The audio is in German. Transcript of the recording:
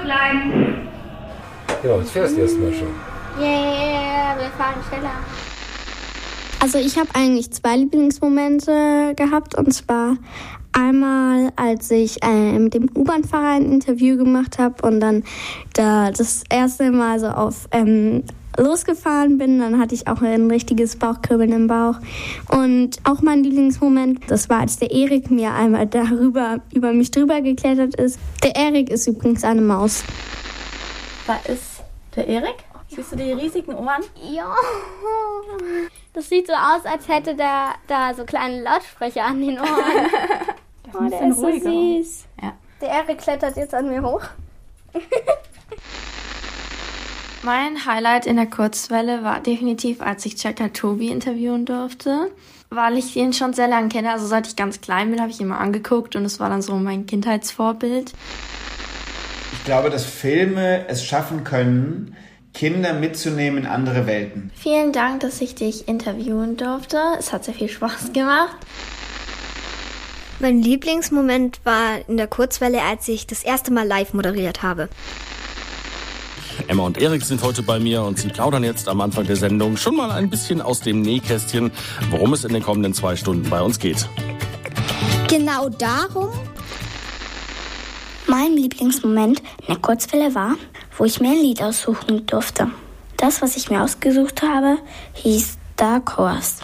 zurückbleiben. Ja, jetzt fährst du erstmal schon. Yeah, wir fahren schneller. Also ich habe eigentlich zwei Lieblingsmomente gehabt und zwar einmal, als ich äh, mit dem U-Bahn-Fahrer ein Interview gemacht habe und dann da das erste Mal so auf ähm, losgefahren bin, dann hatte ich auch ein richtiges Bauchkribbeln im Bauch. Und auch mein Lieblingsmoment, das war, als der Erik mir einmal darüber, über mich drüber geklettert ist. Der Erik ist übrigens eine Maus. Da ist der Erik. Siehst du die riesigen Ohren? Ja. Das sieht so aus, als hätte der da so kleine Lautsprecher an den Ohren. oh, der ist so süß. Ja. Der Erik klettert jetzt an mir hoch. Mein Highlight in der Kurzwelle war definitiv, als ich Checker Tobi interviewen durfte, weil ich ihn schon sehr lange kenne. Also seit ich ganz klein bin, habe ich ihn mal angeguckt und es war dann so mein Kindheitsvorbild. Ich glaube, dass Filme es schaffen können, Kinder mitzunehmen in andere Welten. Vielen Dank, dass ich dich interviewen durfte. Es hat sehr viel Spaß gemacht. Mein Lieblingsmoment war in der Kurzwelle, als ich das erste Mal live moderiert habe. Emma und Erik sind heute bei mir und sie plaudern jetzt am Anfang der Sendung schon mal ein bisschen aus dem Nähkästchen, worum es in den kommenden zwei Stunden bei uns geht. Genau darum. Mein Lieblingsmoment in der Kurzwelle war, wo ich mir ein Lied aussuchen durfte. Das, was ich mir ausgesucht habe, hieß Dark Horse.